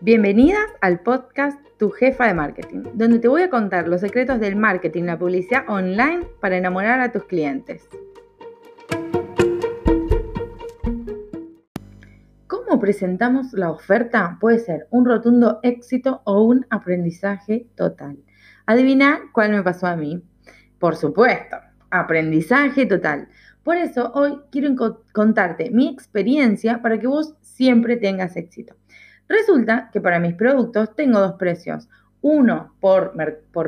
Bienvenidas al podcast Tu Jefa de Marketing, donde te voy a contar los secretos del marketing la publicidad online para enamorar a tus clientes. ¿Cómo presentamos la oferta? Puede ser un rotundo éxito o un aprendizaje total. Adivina cuál me pasó a mí. Por supuesto, aprendizaje total. Por eso hoy quiero contarte mi experiencia para que vos siempre tengas éxito. Resulta que para mis productos tengo dos precios. Uno por,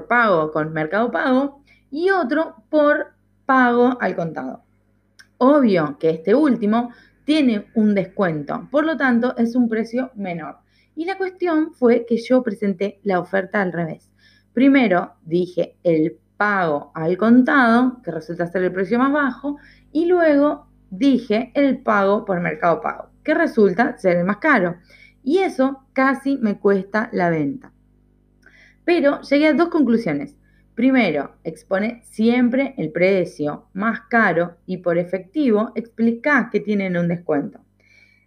pago con Mercado Pago y otro por pago al contado. Obvio que este último tiene un descuento, por lo tanto es un precio menor. Y la cuestión fue que yo presenté la oferta al revés. Primero dije el pago al contado, que resulta ser el precio más bajo, y luego dije el pago por Mercado Pago, que resulta ser el más caro. Y eso casi me cuesta la venta. Pero llegué a dos conclusiones. Primero, expone siempre el precio más caro y por efectivo explica que tienen un descuento.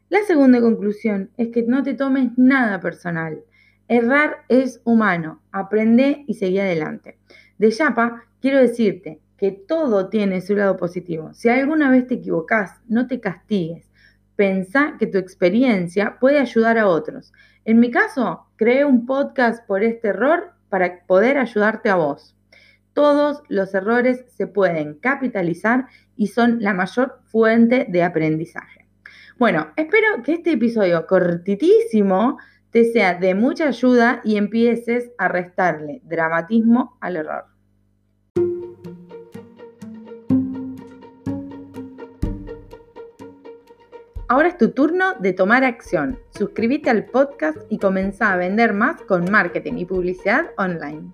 La segunda conclusión es que no te tomes nada personal. Errar es humano. Aprende y seguí adelante. De Yapa, quiero decirte que todo tiene su lado positivo. Si alguna vez te equivocas, no te castigues. Pensá que tu experiencia puede ayudar a otros. En mi caso, creé un podcast por este error para poder ayudarte a vos. Todos los errores se pueden capitalizar y son la mayor fuente de aprendizaje. Bueno, espero que este episodio cortitísimo te sea de mucha ayuda y empieces a restarle dramatismo al error. Ahora es tu turno de tomar acción. Suscríbete al podcast y comenzá a vender más con marketing y publicidad online.